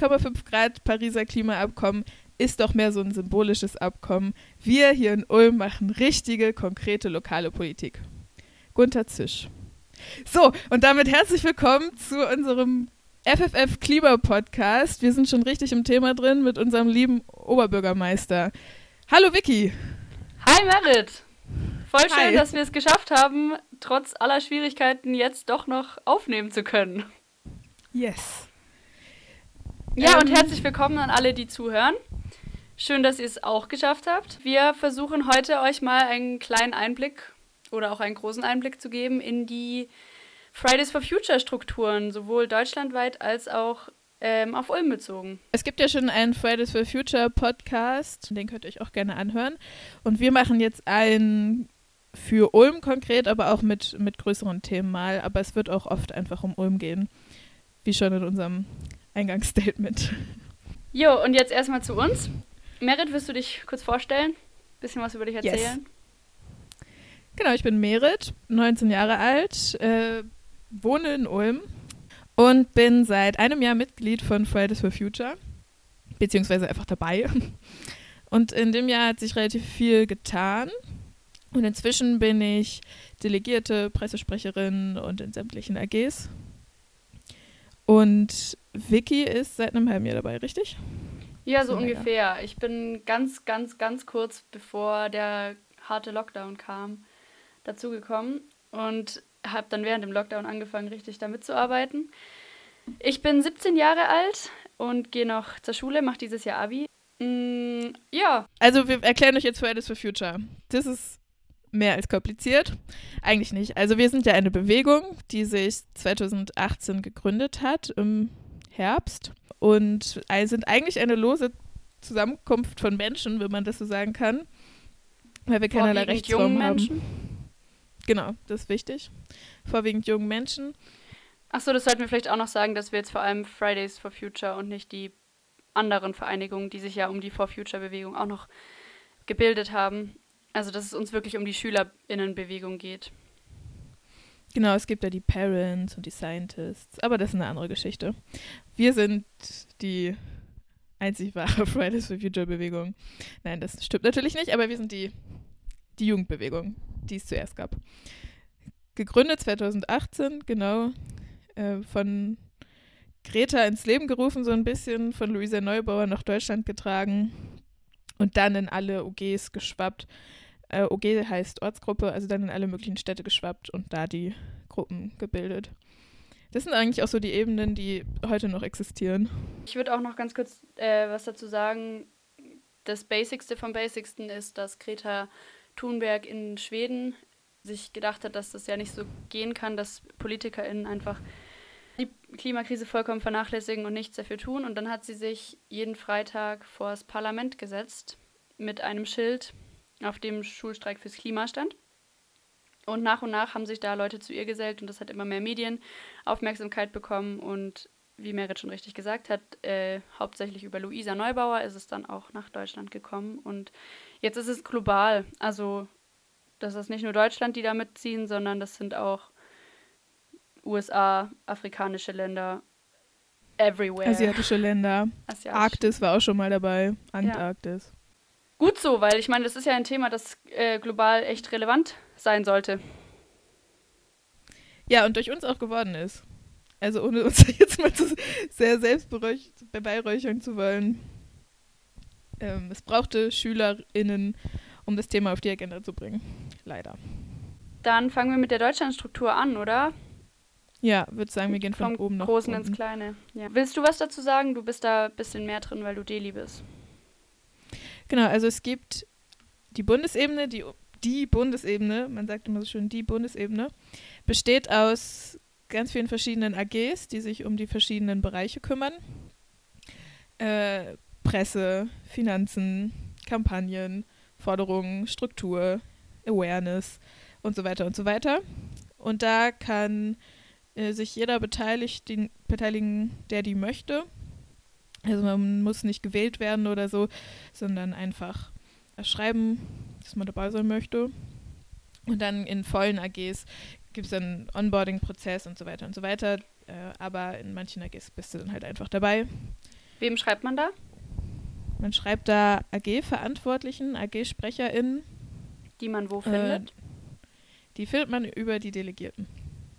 1,5 Grad Pariser Klimaabkommen ist doch mehr so ein symbolisches Abkommen. Wir hier in Ulm machen richtige, konkrete lokale Politik. Gunther Zisch. So, und damit herzlich willkommen zu unserem FFF Klima Podcast. Wir sind schon richtig im Thema drin mit unserem lieben Oberbürgermeister. Hallo Vicky. Hi Merit. Voll schön, Hi. dass wir es geschafft haben, trotz aller Schwierigkeiten jetzt doch noch aufnehmen zu können. Yes. Ja, ähm, und herzlich willkommen an alle, die zuhören. Schön, dass ihr es auch geschafft habt. Wir versuchen heute euch mal einen kleinen Einblick oder auch einen großen Einblick zu geben in die Fridays for Future Strukturen, sowohl deutschlandweit als auch ähm, auf Ulm bezogen. Es gibt ja schon einen Fridays for Future Podcast, den könnt ihr euch auch gerne anhören. Und wir machen jetzt einen für Ulm konkret, aber auch mit, mit größeren Themen mal. Aber es wird auch oft einfach um Ulm gehen, wie schon in unserem Eingangsstatement. Jo, und jetzt erstmal zu uns. Merit, wirst du dich kurz vorstellen? Bisschen was über dich erzählen? Yes. Genau, ich bin Merit, 19 Jahre alt, äh, wohne in Ulm und bin seit einem Jahr Mitglied von Fridays for Future, beziehungsweise einfach dabei. Und in dem Jahr hat sich relativ viel getan. Und inzwischen bin ich Delegierte, Pressesprecherin und in sämtlichen AGs. Und Vicky ist seit einem halben Jahr dabei, richtig? Ja, so, so ungefähr. Ich bin ganz, ganz, ganz kurz bevor der harte Lockdown kam, dazugekommen und habe dann während dem Lockdown angefangen, richtig damit zu arbeiten. Ich bin 17 Jahre alt und gehe noch zur Schule, mache dieses Jahr Abi. Mm, ja. Also wir erklären euch jetzt Fridays for Future. Das ist mehr als kompliziert. Eigentlich nicht. Also wir sind ja eine Bewegung, die sich 2018 gegründet hat im Herbst und sind eigentlich eine lose Zusammenkunft von Menschen, wenn man das so sagen kann, weil wir keinerlei Rechtsform haben. Menschen? Genau, das ist wichtig. Vorwiegend jungen Menschen. Achso, das sollten wir vielleicht auch noch sagen, dass wir jetzt vor allem Fridays for Future und nicht die anderen Vereinigungen, die sich ja um die For Future Bewegung auch noch gebildet haben, also, dass es uns wirklich um die SchülerInnenbewegung geht. Genau, es gibt ja die Parents und die Scientists, aber das ist eine andere Geschichte. Wir sind die einzig wahre Fridays for Future Bewegung. Nein, das stimmt natürlich nicht, aber wir sind die, die Jugendbewegung, die es zuerst gab. Gegründet 2018, genau, äh, von Greta ins Leben gerufen, so ein bisschen, von Luisa Neubauer nach Deutschland getragen und dann in alle OGs geschwappt. Äh, OG heißt Ortsgruppe, also dann in alle möglichen Städte geschwappt und da die Gruppen gebildet. Das sind eigentlich auch so die Ebenen, die heute noch existieren. Ich würde auch noch ganz kurz äh, was dazu sagen. Das Basicste vom Basicsten ist, dass Greta Thunberg in Schweden sich gedacht hat, dass das ja nicht so gehen kann, dass PolitikerInnen einfach die Klimakrise vollkommen vernachlässigen und nichts dafür tun. Und dann hat sie sich jeden Freitag vor das Parlament gesetzt mit einem Schild, auf dem Schulstreik fürs Klima stand. Und nach und nach haben sich da Leute zu ihr gesellt und das hat immer mehr Medienaufmerksamkeit bekommen. Und wie Merit schon richtig gesagt hat, äh, hauptsächlich über Luisa Neubauer ist es dann auch nach Deutschland gekommen. Und jetzt ist es global. Also das ist nicht nur Deutschland, die da mitziehen, sondern das sind auch USA, afrikanische Länder, everywhere. Asiatische Länder. Asiatisch. Arktis war auch schon mal dabei. Antarktis. Ja. Gut so, weil ich meine, das ist ja ein Thema, das äh, global echt relevant sein sollte. Ja, und durch uns auch geworden ist. Also ohne uns jetzt mal zu sehr selbst beweihräuchern zu wollen. Ähm, es brauchte SchülerInnen, um das Thema auf die Agenda zu bringen. Leider. Dann fangen wir mit der Deutschlandstruktur an, oder? Ja, würde sagen, wir gehen von Vom oben nach Großen unten. ins Kleine. Ja. Willst du was dazu sagen? Du bist da ein bisschen mehr drin, weil du Deli bist. Genau, also es gibt die Bundesebene, die, die Bundesebene, man sagt immer so schön die Bundesebene, besteht aus ganz vielen verschiedenen AGs, die sich um die verschiedenen Bereiche kümmern. Äh, Presse, Finanzen, Kampagnen, Forderungen, Struktur, Awareness und so weiter und so weiter. Und da kann äh, sich jeder beteiligen, der die möchte. Also man muss nicht gewählt werden oder so, sondern einfach schreiben, dass man dabei sein möchte. Und dann in vollen AGs gibt es einen Onboarding-Prozess und so weiter und so weiter. Äh, aber in manchen AGs bist du dann halt einfach dabei. Wem schreibt man da? Man schreibt da AG-Verantwortlichen, AG-SprecherInnen. Die man wo findet? Äh, die findet man über die Delegierten.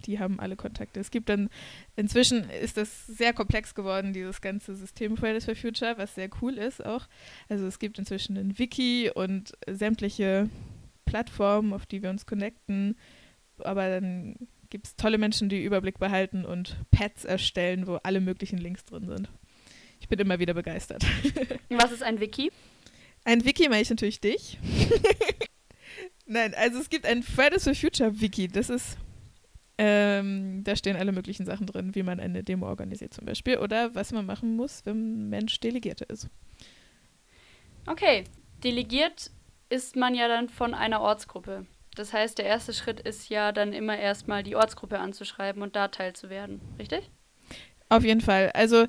Die haben alle Kontakte. Es gibt dann, inzwischen ist das sehr komplex geworden, dieses ganze System Fridays for Future, was sehr cool ist auch. Also es gibt inzwischen ein Wiki und sämtliche Plattformen, auf die wir uns connecten. Aber dann gibt es tolle Menschen, die Überblick behalten und Pads erstellen, wo alle möglichen Links drin sind. Ich bin immer wieder begeistert. Was ist ein Wiki? Ein Wiki meine ich natürlich dich. Nein, also es gibt ein Fridays for Future Wiki. Das ist, ähm, da stehen alle möglichen Sachen drin, wie man eine Demo organisiert zum Beispiel oder was man machen muss, wenn ein Mensch Delegierte ist. Okay, delegiert ist man ja dann von einer Ortsgruppe. Das heißt, der erste Schritt ist ja dann immer erstmal die Ortsgruppe anzuschreiben und da teilzuwerden, richtig? Auf jeden Fall. Also,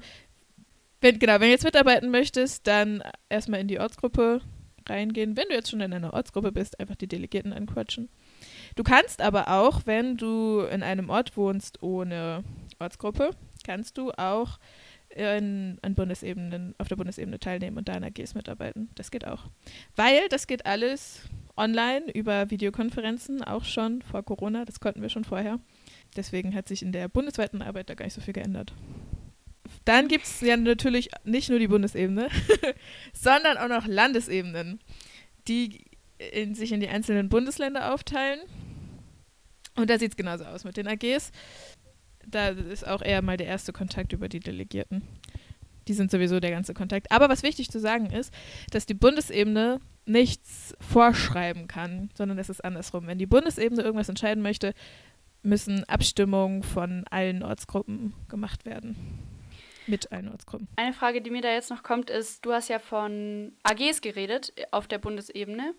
wenn, genau, wenn du jetzt mitarbeiten möchtest, dann erstmal in die Ortsgruppe reingehen. Wenn du jetzt schon in einer Ortsgruppe bist, einfach die Delegierten anquatschen. Du kannst aber auch, wenn du in einem Ort wohnst ohne Ortsgruppe, kannst du auch in, in Bundesebenen, auf der Bundesebene teilnehmen und da in AGs mitarbeiten. Das geht auch. Weil das geht alles online über Videokonferenzen, auch schon vor Corona. Das konnten wir schon vorher. Deswegen hat sich in der bundesweiten Arbeit da gar nicht so viel geändert. Dann gibt es ja natürlich nicht nur die Bundesebene, sondern auch noch Landesebenen, die in, sich in die einzelnen Bundesländer aufteilen. Und da sieht es genauso aus mit den AGs. Da ist auch eher mal der erste Kontakt über die Delegierten. Die sind sowieso der ganze Kontakt. Aber was wichtig zu sagen ist, dass die Bundesebene nichts vorschreiben kann, sondern es ist andersrum. Wenn die Bundesebene irgendwas entscheiden möchte, müssen Abstimmungen von allen Ortsgruppen gemacht werden. Mit allen Ortsgruppen. Eine Frage, die mir da jetzt noch kommt, ist, du hast ja von AGs geredet auf der Bundesebene.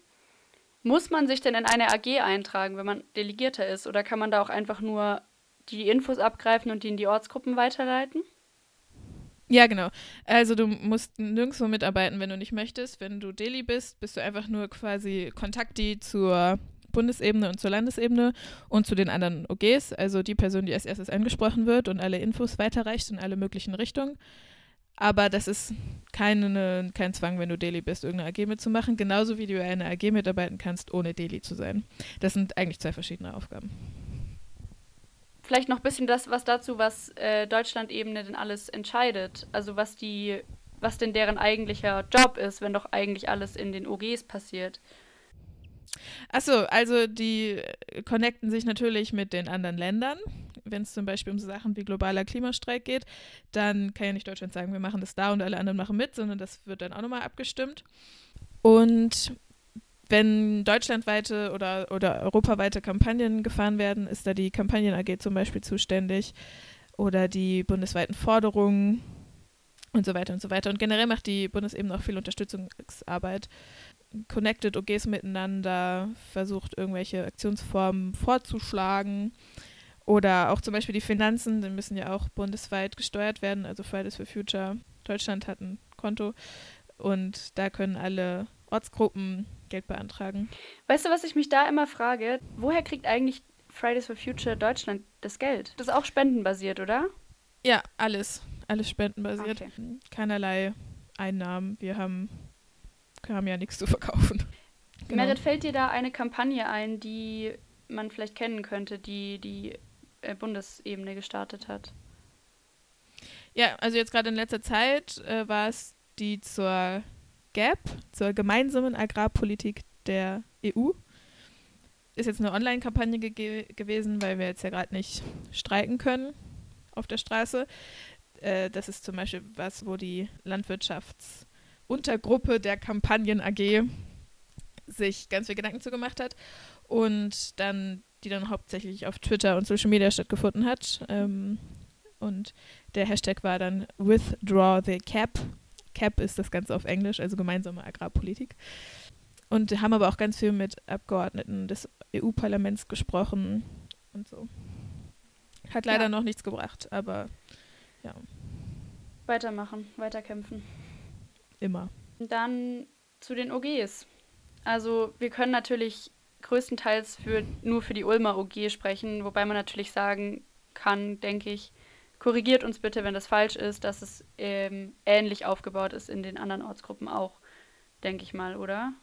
Muss man sich denn in eine AG eintragen, wenn man Delegierter ist? Oder kann man da auch einfach nur die Infos abgreifen und die in die Ortsgruppen weiterleiten? Ja, genau. Also du musst nirgendwo mitarbeiten, wenn du nicht möchtest. Wenn du Deli bist, bist du einfach nur quasi Kontakti zur Bundesebene und zur Landesebene und zu den anderen OGs, also die Person, die als erstes angesprochen wird und alle Infos weiterreicht in alle möglichen Richtungen. Aber das ist keine, kein Zwang, wenn du Deli bist, irgendeine AG mitzumachen, genauso wie du eine AG mitarbeiten kannst, ohne Deli zu sein. Das sind eigentlich zwei verschiedene Aufgaben vielleicht noch ein bisschen das, was dazu, was äh, Deutschland-Ebene denn alles entscheidet. Also was die, was denn deren eigentlicher Job ist, wenn doch eigentlich alles in den OGs passiert. Achso, also die connecten sich natürlich mit den anderen Ländern. Wenn es zum Beispiel um so Sachen wie globaler Klimastreik geht, dann kann ja nicht Deutschland sagen, wir machen das da und alle anderen machen mit, sondern das wird dann auch nochmal abgestimmt. Und wenn deutschlandweite oder, oder europaweite Kampagnen gefahren werden, ist da die Kampagnen AG zum Beispiel zuständig oder die bundesweiten Forderungen und so weiter und so weiter. Und generell macht die Bundesebene auch viel Unterstützungsarbeit, connected OGs miteinander, versucht irgendwelche Aktionsformen vorzuschlagen. Oder auch zum Beispiel die Finanzen, die müssen ja auch bundesweit gesteuert werden. Also Fridays for Future Deutschland hat ein Konto und da können alle Ortsgruppen Geld beantragen. Weißt du, was ich mich da immer frage? Woher kriegt eigentlich Fridays for Future Deutschland das Geld? Das ist auch spendenbasiert, oder? Ja, alles. Alles spendenbasiert. Okay. Keinerlei Einnahmen. Wir haben, wir haben ja nichts zu verkaufen. Genau. Merit, fällt dir da eine Kampagne ein, die man vielleicht kennen könnte, die die äh, Bundesebene gestartet hat? Ja, also jetzt gerade in letzter Zeit äh, war es die zur GAP, zur gemeinsamen Agrarpolitik der EU. Ist jetzt eine Online-Kampagne ge gewesen, weil wir jetzt ja gerade nicht streiken können auf der Straße. Äh, das ist zum Beispiel was, wo die Landwirtschaftsuntergruppe der Kampagnen AG sich ganz viel Gedanken zugemacht hat und dann die dann hauptsächlich auf Twitter und Social Media stattgefunden hat. Ähm, und der Hashtag war dann Withdraw the Cap, CAP ist das Ganze auf Englisch, also gemeinsame Agrarpolitik. Und haben aber auch ganz viel mit Abgeordneten des EU-Parlaments gesprochen und so. Hat leider ja. noch nichts gebracht, aber ja. Weitermachen, weiterkämpfen. Immer. Dann zu den OGs. Also wir können natürlich größtenteils für, nur für die Ulmer OG sprechen, wobei man natürlich sagen kann, denke ich, korrigiert uns bitte, wenn das falsch ist, dass es ähm, ähnlich aufgebaut ist in den anderen Ortsgruppen auch, denke ich mal, oder?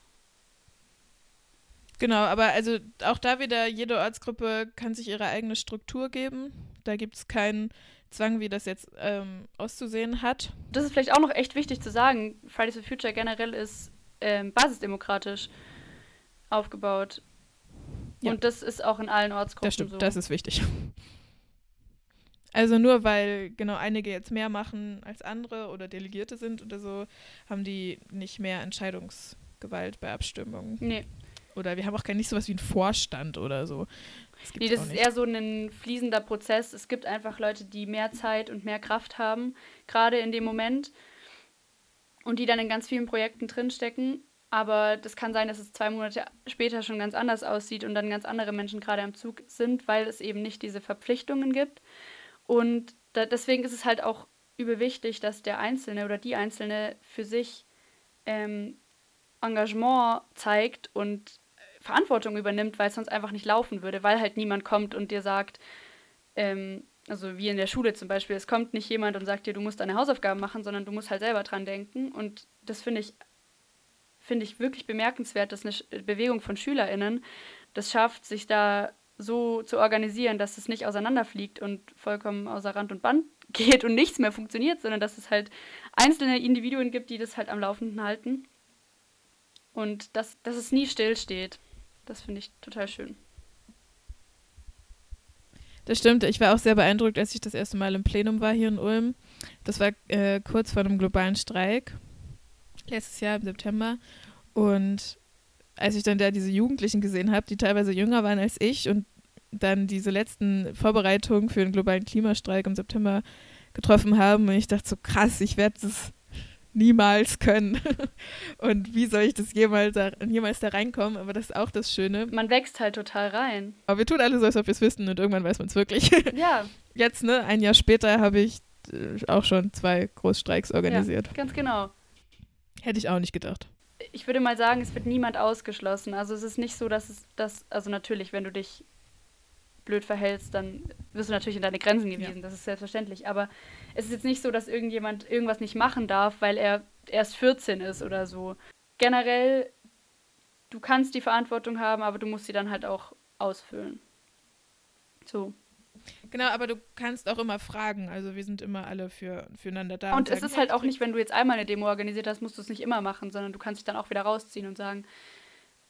Genau, aber also auch da wieder, jede Ortsgruppe kann sich ihre eigene Struktur geben. Da gibt es keinen Zwang, wie das jetzt ähm, auszusehen hat. Das ist vielleicht auch noch echt wichtig zu sagen. Fridays for Future generell ist ähm, basisdemokratisch aufgebaut. Ja. Und das ist auch in allen Ortsgruppen das stimmt, so. Das ist wichtig. Also nur weil genau einige jetzt mehr machen als andere oder Delegierte sind oder so, haben die nicht mehr Entscheidungsgewalt bei Abstimmungen. Nee. Oder wir haben auch gar nicht sowas wie einen Vorstand oder so. Das nee, das ist eher so ein fließender Prozess. Es gibt einfach Leute, die mehr Zeit und mehr Kraft haben, gerade in dem Moment. Und die dann in ganz vielen Projekten drinstecken. Aber das kann sein, dass es zwei Monate später schon ganz anders aussieht und dann ganz andere Menschen gerade am Zug sind, weil es eben nicht diese Verpflichtungen gibt. Und da, deswegen ist es halt auch überwichtig, dass der Einzelne oder die Einzelne für sich ähm, Engagement zeigt und Verantwortung übernimmt, weil es sonst einfach nicht laufen würde, weil halt niemand kommt und dir sagt, ähm, also wie in der Schule zum Beispiel, es kommt nicht jemand und sagt dir, du musst deine Hausaufgaben machen, sondern du musst halt selber dran denken. Und das finde ich, finde ich wirklich bemerkenswert, dass eine Bewegung von SchülerInnen das schafft, sich da so zu organisieren, dass es nicht auseinanderfliegt und vollkommen außer Rand und Band geht und nichts mehr funktioniert, sondern dass es halt einzelne Individuen gibt, die das halt am Laufenden halten. Und dass, dass es nie stillsteht. Das finde ich total schön. Das stimmt. Ich war auch sehr beeindruckt, als ich das erste Mal im Plenum war hier in Ulm. Das war äh, kurz vor einem globalen Streik. Letztes Jahr im September. Und als ich dann da diese Jugendlichen gesehen habe, die teilweise jünger waren als ich und dann diese letzten Vorbereitungen für den globalen Klimastreik im September getroffen haben. Und ich dachte so, krass, ich werde das niemals können. und wie soll ich das jemals da, jemals da reinkommen? Aber das ist auch das Schöne. Man wächst halt total rein. Aber wir tun alle so, als ob wir es wissen und irgendwann weiß man es wirklich. Ja. Jetzt, ne, ein Jahr später habe ich äh, auch schon zwei Großstreiks organisiert. Ja, ganz genau. Hätte ich auch nicht gedacht ich würde mal sagen, es wird niemand ausgeschlossen. Also es ist nicht so, dass es das, also natürlich, wenn du dich blöd verhältst, dann wirst du natürlich in deine Grenzen gewiesen, ja. das ist selbstverständlich. Aber es ist jetzt nicht so, dass irgendjemand irgendwas nicht machen darf, weil er erst 14 ist oder so. Generell, du kannst die Verantwortung haben, aber du musst sie dann halt auch ausfüllen. So. Genau, aber du kannst auch immer fragen. Also wir sind immer alle für, füreinander da. Und, und es ist halt auch nicht, wenn du jetzt einmal eine Demo organisiert hast, musst du es nicht immer machen, sondern du kannst dich dann auch wieder rausziehen und sagen,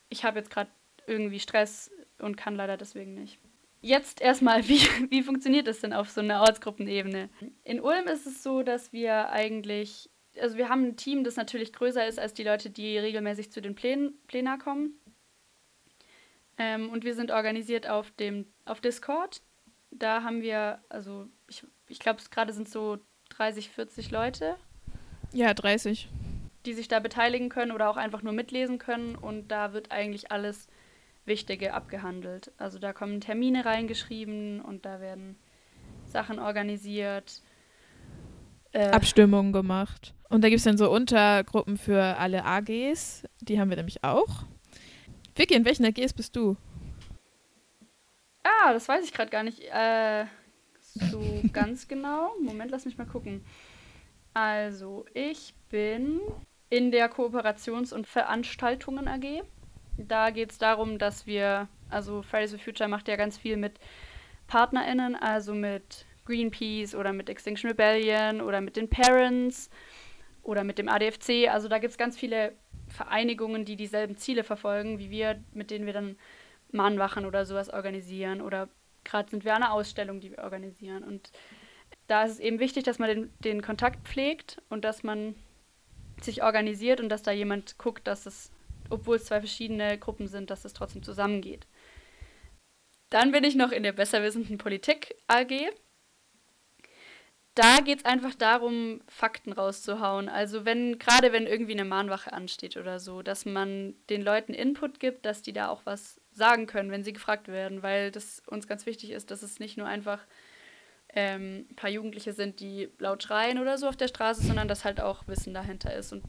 ich habe jetzt gerade irgendwie Stress und kann leider deswegen nicht. Jetzt erstmal, wie, wie funktioniert das denn auf so einer Ortsgruppenebene? In Ulm ist es so, dass wir eigentlich, also wir haben ein Team, das natürlich größer ist als die Leute, die regelmäßig zu den Plänen, Plänen kommen. Ähm, und wir sind organisiert auf dem auf Discord da haben wir, also ich, ich glaube, gerade sind so 30, 40 Leute. Ja, 30. Die sich da beteiligen können oder auch einfach nur mitlesen können. Und da wird eigentlich alles Wichtige abgehandelt. Also da kommen Termine reingeschrieben und da werden Sachen organisiert. Äh, Abstimmungen gemacht. Und da gibt es dann so Untergruppen für alle AGs. Die haben wir nämlich auch. Vicky, in welchen AGs bist du? Ah, das weiß ich gerade gar nicht. Äh, so ganz genau. Moment, lass mich mal gucken. Also, ich bin in der Kooperations- und Veranstaltungen AG. Da geht es darum, dass wir, also Fridays for Future macht ja ganz viel mit PartnerInnen, also mit Greenpeace oder mit Extinction Rebellion oder mit den Parents oder mit dem ADFC. Also da gibt es ganz viele Vereinigungen, die dieselben Ziele verfolgen wie wir, mit denen wir dann Mahnwachen oder sowas organisieren oder gerade sind wir an einer Ausstellung, die wir organisieren. Und da ist es eben wichtig, dass man den, den Kontakt pflegt und dass man sich organisiert und dass da jemand guckt, dass es, obwohl es zwei verschiedene Gruppen sind, dass es trotzdem zusammengeht. Dann bin ich noch in der besserwissenden Politik AG da geht es einfach darum, Fakten rauszuhauen. Also wenn, gerade wenn irgendwie eine Mahnwache ansteht oder so, dass man den Leuten Input gibt, dass die da auch was sagen können, wenn sie gefragt werden, weil das uns ganz wichtig ist, dass es nicht nur einfach ähm, ein paar Jugendliche sind, die laut schreien oder so auf der Straße, sondern dass halt auch Wissen dahinter ist. Und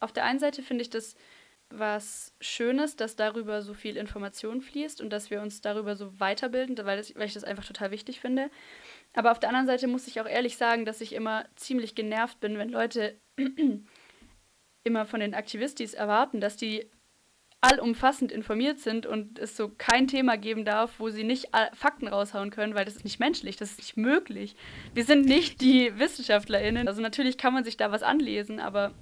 auf der einen Seite finde ich das was Schönes, dass darüber so viel Information fließt und dass wir uns darüber so weiterbilden, weil, das, weil ich das einfach total wichtig finde. Aber auf der anderen Seite muss ich auch ehrlich sagen, dass ich immer ziemlich genervt bin, wenn Leute immer von den Aktivistis erwarten, dass die allumfassend informiert sind und es so kein Thema geben darf, wo sie nicht Fakten raushauen können, weil das ist nicht menschlich, das ist nicht möglich. Wir sind nicht die WissenschaftlerInnen. Also natürlich kann man sich da was anlesen, aber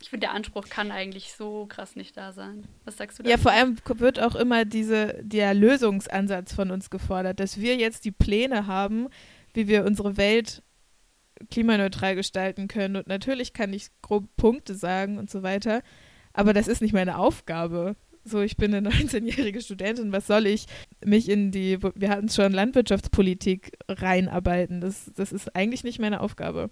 ich finde, der Anspruch kann eigentlich so krass nicht da sein. Was sagst du da? Ja, vor allem wird auch immer diese, der Lösungsansatz von uns gefordert, dass wir jetzt die Pläne haben, wie wir unsere Welt klimaneutral gestalten können. Und natürlich kann ich grob Punkte sagen und so weiter, aber das ist nicht meine Aufgabe. So, ich bin eine 19-jährige Studentin, was soll ich mich in die, wir hatten es schon, Landwirtschaftspolitik reinarbeiten? Das, das ist eigentlich nicht meine Aufgabe.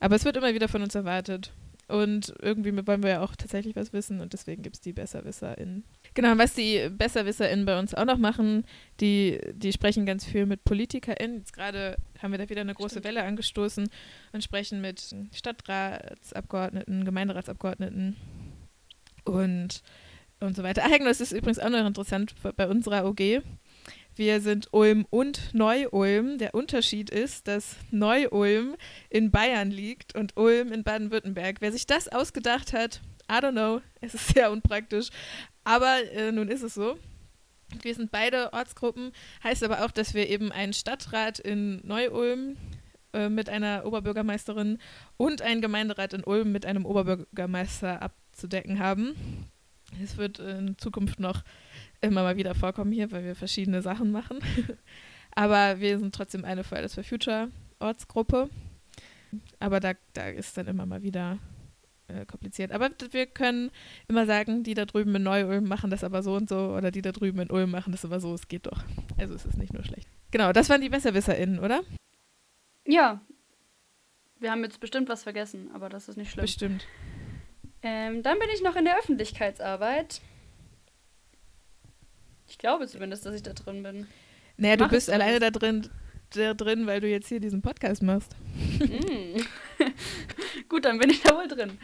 Aber es wird immer wieder von uns erwartet. Und irgendwie wollen wir ja auch tatsächlich was wissen und deswegen gibt es die BesserwisserInnen. Genau, was die BesserwisserInnen bei uns auch noch machen, die, die sprechen ganz viel mit PolitikerInnen. Jetzt gerade haben wir da wieder eine große Stimmt. Welle angestoßen und sprechen mit Stadtratsabgeordneten, Gemeinderatsabgeordneten und, und so weiter. Ach, das ist übrigens auch noch interessant bei unserer OG. Wir sind Ulm und Neu-Ulm. Der Unterschied ist, dass Neu-Ulm in Bayern liegt und Ulm in Baden-Württemberg. Wer sich das ausgedacht hat, I don't know, es ist sehr unpraktisch. Aber äh, nun ist es so. Wir sind beide Ortsgruppen, heißt aber auch, dass wir eben einen Stadtrat in Neu-Ulm äh, mit einer Oberbürgermeisterin und einen Gemeinderat in Ulm mit einem Oberbürgermeister abzudecken haben. Es wird in Zukunft noch immer mal wieder vorkommen hier, weil wir verschiedene Sachen machen. Aber wir sind trotzdem eine Fridays for Future Ortsgruppe. Aber da, da ist dann immer mal wieder äh, kompliziert. Aber wir können immer sagen, die da drüben in Neu-Ulm machen das aber so und so oder die da drüben in Ulm machen das aber so. Es geht doch. Also es ist nicht nur schlecht. Genau, das waren die BesserwisserInnen, oder? Ja. Wir haben jetzt bestimmt was vergessen, aber das ist nicht schlimm. Bestimmt. Ähm, dann bin ich noch in der Öffentlichkeitsarbeit. Ich glaube zumindest, dass ich da drin bin. Naja, du bist alleine da drin, da drin, weil du jetzt hier diesen Podcast machst. Mm. Gut, dann bin ich da wohl drin.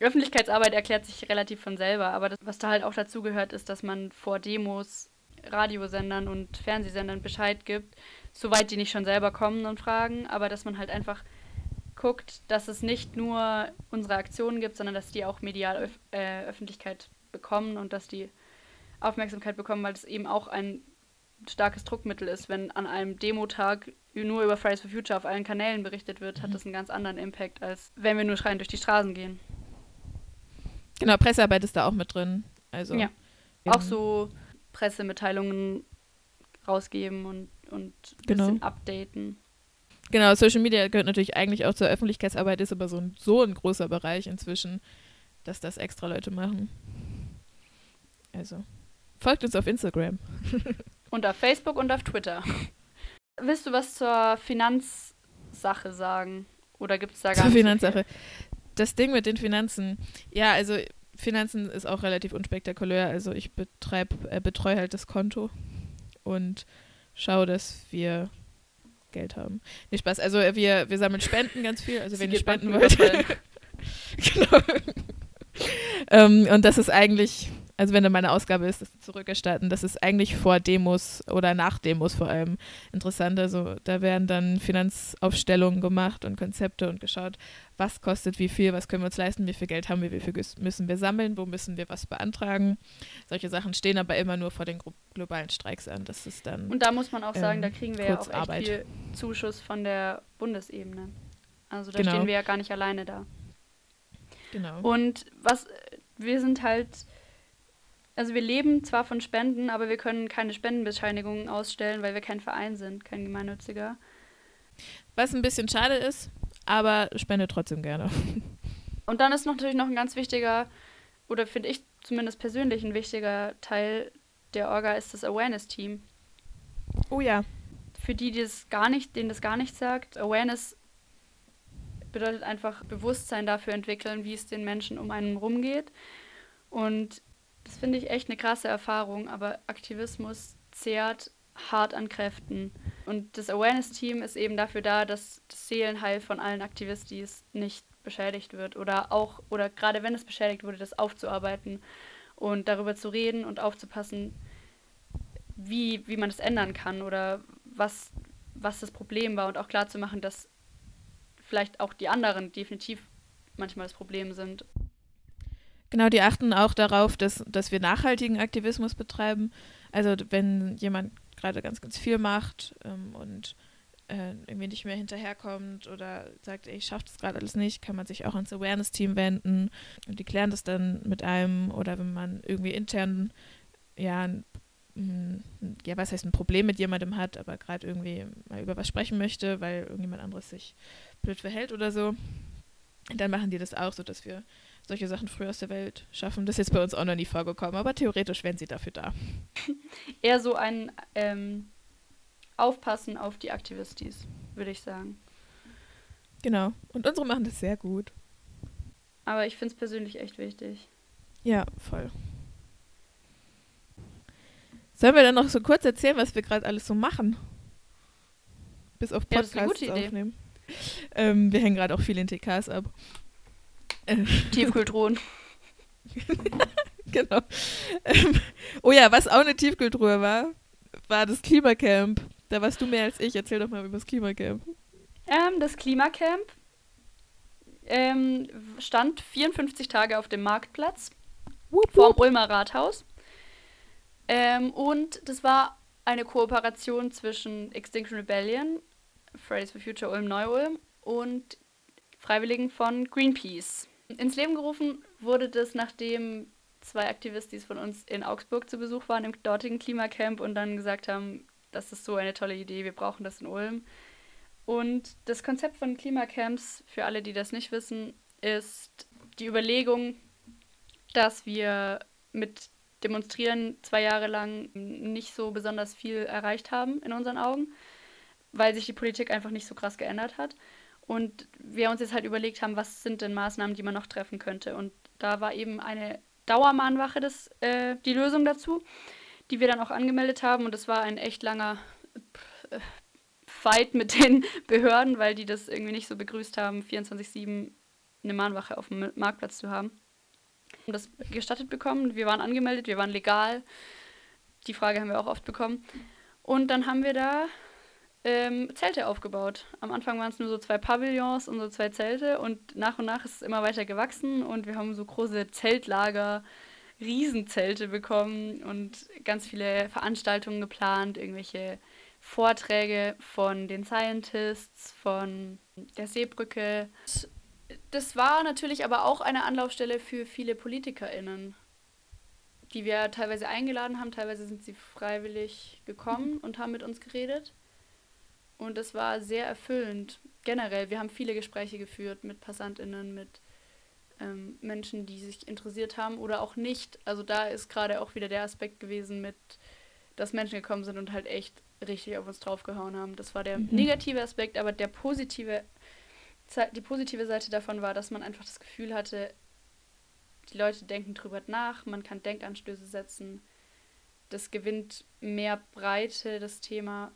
Öffentlichkeitsarbeit erklärt sich relativ von selber, aber das, was da halt auch dazu gehört, ist, dass man vor Demos Radiosendern und Fernsehsendern Bescheid gibt, soweit die nicht schon selber kommen und fragen, aber dass man halt einfach guckt, dass es nicht nur unsere Aktionen gibt, sondern dass die auch medial öf äh, Öffentlichkeit bekommen und dass die Aufmerksamkeit bekommen, weil es eben auch ein starkes Druckmittel ist. Wenn an einem Demotag nur über Fridays for Future auf allen Kanälen berichtet wird, mhm. hat das einen ganz anderen Impact, als wenn wir nur schreien durch die Straßen gehen. Genau, Pressearbeit ist da auch mit drin. Also ja. Auch so Pressemitteilungen rausgeben und, und ein genau. bisschen updaten. Genau, Social Media gehört natürlich eigentlich auch zur Öffentlichkeitsarbeit, ist aber so ein, so ein großer Bereich inzwischen, dass das extra Leute machen. Also, Folgt uns auf Instagram. und auf Facebook und auf Twitter. Willst du was zur Finanzsache sagen? Oder gibt es da gar Zur Finanzsache. Das Ding mit den Finanzen. Ja, also Finanzen ist auch relativ unspektakulär. Also ich betreib, äh, betreue halt das Konto und schaue, dass wir Geld haben. Nee, Spaß. Also wir, wir sammeln Spenden ganz viel. Also wenn ihr spenden wollt. genau. ähm, und das ist eigentlich also wenn da meine Ausgabe ist, das zurückerstatten, das ist eigentlich vor Demos oder nach Demos vor allem interessant. Also da werden dann Finanzaufstellungen gemacht und Konzepte und geschaut, was kostet wie viel, was können wir uns leisten, wie viel Geld haben wir, wie viel müssen wir sammeln, wo müssen wir was beantragen. Solche Sachen stehen aber immer nur vor den globalen Streiks an. Das ist dann. Und da muss man auch sagen, ähm, da kriegen wir ja auch echt Arbeit. viel Zuschuss von der Bundesebene. Also da genau. stehen wir ja gar nicht alleine da. Genau. Und was wir sind halt also wir leben zwar von Spenden, aber wir können keine Spendenbescheinigungen ausstellen, weil wir kein Verein sind, kein gemeinnütziger. Was ein bisschen schade ist, aber spende trotzdem gerne. Und dann ist natürlich noch ein ganz wichtiger, oder finde ich zumindest persönlich ein wichtiger Teil der Orga ist das Awareness-Team. Oh ja. Für die, die das gar nicht, denen das gar nicht sagt, Awareness bedeutet einfach Bewusstsein dafür entwickeln, wie es den Menschen um einen rumgeht. Und das finde ich echt eine krasse Erfahrung, aber Aktivismus zehrt hart an Kräften. Und das Awareness-Team ist eben dafür da, dass das Seelenheil von allen Aktivistis nicht beschädigt wird oder auch, oder gerade wenn es beschädigt wurde, das aufzuarbeiten und darüber zu reden und aufzupassen, wie, wie man es ändern kann oder was, was das Problem war und auch klarzumachen, dass vielleicht auch die anderen definitiv manchmal das Problem sind. Genau, die achten auch darauf, dass, dass wir nachhaltigen Aktivismus betreiben. Also wenn jemand gerade ganz, ganz viel macht ähm, und äh, irgendwie nicht mehr hinterherkommt oder sagt, ey, ich schaffe das gerade alles nicht, kann man sich auch ans Awareness-Team wenden und die klären das dann mit einem oder wenn man irgendwie intern ja, ein, ja, was heißt ein Problem mit jemandem hat, aber gerade irgendwie mal über was sprechen möchte, weil irgendjemand anderes sich blöd verhält oder so, dann machen die das auch, sodass wir solche Sachen früh aus der Welt schaffen. Das ist jetzt bei uns auch noch nie vorgekommen, aber theoretisch wären sie dafür da. Eher so ein ähm, Aufpassen auf die Aktivistis, würde ich sagen. Genau. Und unsere machen das sehr gut. Aber ich finde es persönlich echt wichtig. Ja, voll. Sollen wir dann noch so kurz erzählen, was wir gerade alles so machen? Bis auf Podcasts ja, aufnehmen. Ähm, wir hängen gerade auch viel in TKs ab. Äh. Tiefkühltruhen. genau. Ähm, oh ja, was auch eine Tiefkühltruhe war, war das Klimacamp. Da warst du mehr als ich. Erzähl doch mal über das Klimacamp. Ähm, das Klimacamp ähm, stand 54 Tage auf dem Marktplatz vorm Ulmer Rathaus. Ähm, und das war eine Kooperation zwischen Extinction Rebellion, Fridays for Future Ulm Neu-Ulm und Freiwilligen von Greenpeace. Ins Leben gerufen wurde das, nachdem zwei Aktivistis von uns in Augsburg zu Besuch waren im dortigen Klimacamp und dann gesagt haben, das ist so eine tolle Idee, wir brauchen das in Ulm. Und das Konzept von Klimacamps, für alle, die das nicht wissen, ist die Überlegung, dass wir mit Demonstrieren zwei Jahre lang nicht so besonders viel erreicht haben in unseren Augen, weil sich die Politik einfach nicht so krass geändert hat. Und wir uns jetzt halt überlegt haben, was sind denn Maßnahmen, die man noch treffen könnte. Und da war eben eine Dauermahnwache das, äh, die Lösung dazu die wir dann auch angemeldet haben. Und es war ein echt langer äh, Fight mit den Behörden, weil die das irgendwie nicht so begrüßt haben, 24-7 eine Mahnwache auf dem Marktplatz zu haben. Und das gestattet bekommen. Wir waren angemeldet, wir waren legal. Die Frage haben wir auch oft bekommen. Und dann haben wir da ähm, Zelte aufgebaut. Am Anfang waren es nur so zwei Pavillons und so zwei Zelte und nach und nach ist es immer weiter gewachsen und wir haben so große Zeltlager Riesenzelte bekommen und ganz viele Veranstaltungen geplant, irgendwelche Vorträge von den Scientists, von der Seebrücke. Das war natürlich aber auch eine Anlaufstelle für viele PolitikerInnen, die wir teilweise eingeladen haben, teilweise sind sie freiwillig gekommen und haben mit uns geredet. Und es war sehr erfüllend. Generell, wir haben viele Gespräche geführt mit PassantInnen, mit ähm, Menschen, die sich interessiert haben oder auch nicht. Also da ist gerade auch wieder der Aspekt gewesen mit, dass Menschen gekommen sind und halt echt richtig auf uns draufgehauen haben. Das war der mhm. negative Aspekt, aber der positive, die positive Seite davon war, dass man einfach das Gefühl hatte, die Leute denken drüber nach, man kann Denkanstöße setzen. Das gewinnt mehr Breite, das Thema,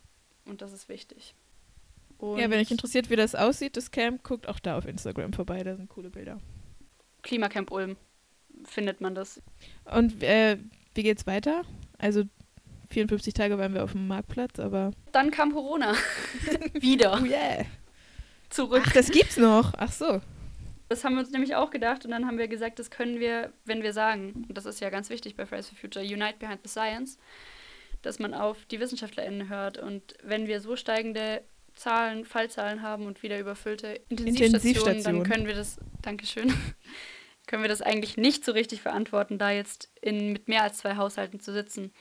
und das ist wichtig. Und ja, wenn euch interessiert, wie das aussieht, das Camp, guckt auch da auf Instagram vorbei, da sind coole Bilder. Klimacamp Ulm findet man das. Und äh, wie geht's weiter? Also 54 Tage waren wir auf dem Marktplatz, aber. Dann kam Corona. Wieder. Oh yeah. Zurück. Ach, das gibt's noch. Ach so. Das haben wir uns nämlich auch gedacht und dann haben wir gesagt, das können wir, wenn wir sagen, und das ist ja ganz wichtig bei Fridays for Future, Unite Behind the Science, dass man auf die WissenschaftlerInnen hört und wenn wir so steigende Zahlen, Fallzahlen haben und wieder überfüllte Intensivstationen, Intensivstation. dann können wir das, Dankeschön, können wir das eigentlich nicht so richtig verantworten, da jetzt in, mit mehr als zwei Haushalten zu sitzen.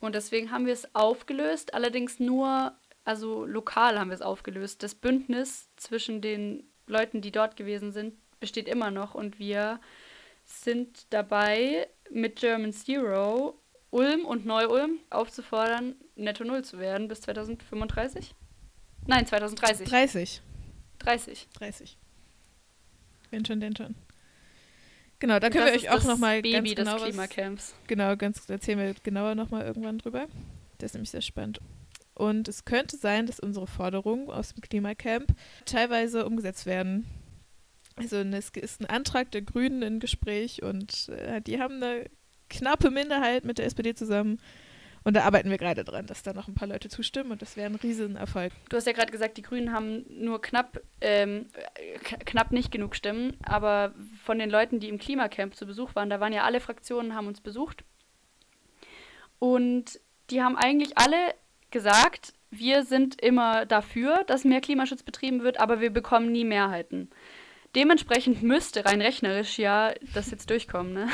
Und deswegen haben wir es aufgelöst, allerdings nur, also lokal haben wir es aufgelöst. Das Bündnis zwischen den Leuten, die dort gewesen sind, besteht immer noch und wir sind dabei, mit German Zero Ulm und Neu-Ulm aufzufordern, netto Null zu werden bis 2035. Nein, 2030. 30. 30. 30. Wenn schon, denn schon. Genau, da können wir euch auch nochmal ganz genau des Klimacamps. Was, genau, ganz erzählen wir genauer nochmal irgendwann drüber. Das ist nämlich sehr spannend. Und es könnte sein, dass unsere Forderungen aus dem Klimacamp teilweise umgesetzt werden. Also es ist ein Antrag der Grünen im Gespräch und äh, die haben eine knappe Minderheit mit der SPD zusammen. Und da arbeiten wir gerade dran, dass da noch ein paar Leute zustimmen und das wäre ein Riesenerfolg. Du hast ja gerade gesagt, die Grünen haben nur knapp, ähm, knapp nicht genug Stimmen, aber von den Leuten, die im Klimacamp zu Besuch waren, da waren ja alle Fraktionen, haben uns besucht. Und die haben eigentlich alle gesagt, wir sind immer dafür, dass mehr Klimaschutz betrieben wird, aber wir bekommen nie Mehrheiten. Dementsprechend müsste rein rechnerisch ja das jetzt durchkommen, ne?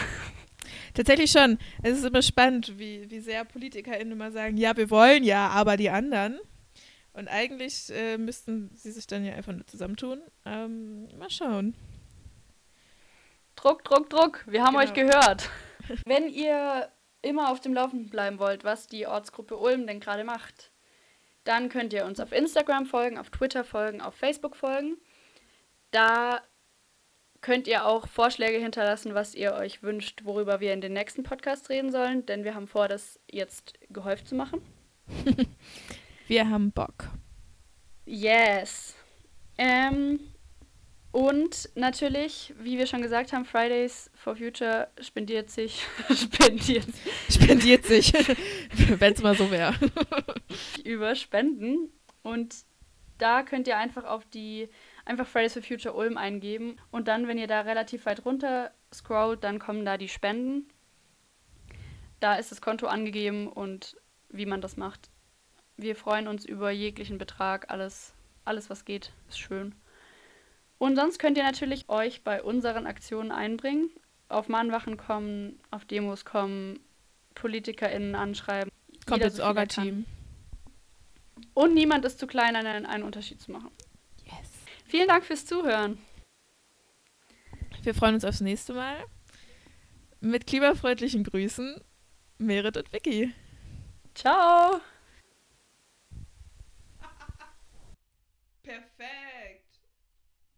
Tatsächlich schon. Es ist immer spannend, wie, wie sehr PolitikerInnen immer sagen, ja, wir wollen ja, aber die anderen. Und eigentlich äh, müssten sie sich dann ja einfach nur zusammentun. Ähm, mal schauen. Druck, Druck, Druck. Wir haben genau. euch gehört. Wenn ihr immer auf dem Laufenden bleiben wollt, was die Ortsgruppe Ulm denn gerade macht, dann könnt ihr uns auf Instagram folgen, auf Twitter folgen, auf Facebook folgen. Da könnt ihr auch Vorschläge hinterlassen, was ihr euch wünscht, worüber wir in den nächsten Podcast reden sollen, denn wir haben vor, das jetzt gehäuft zu machen. wir haben Bock. Yes. Ähm, und natürlich, wie wir schon gesagt haben, Fridays for Future spendiert sich. spendiert. Spendiert sich. Wenn es mal so wäre. über Spenden. Und da könnt ihr einfach auf die einfach Fridays for Future Ulm eingeben. Und dann, wenn ihr da relativ weit runter scrollt, dann kommen da die Spenden. Da ist das Konto angegeben und wie man das macht. Wir freuen uns über jeglichen Betrag. Alles, alles was geht, ist schön. Und sonst könnt ihr natürlich euch bei unseren Aktionen einbringen. Auf Mahnwachen kommen, auf Demos kommen, PolitikerInnen anschreiben. Kommt ins so Orga-Team. Und niemand ist zu klein, einen, einen Unterschied zu machen. Vielen Dank fürs Zuhören. Wir freuen uns aufs nächste Mal. Mit klimafreundlichen Grüßen, Merit und Vicky. Ciao. Perfekt.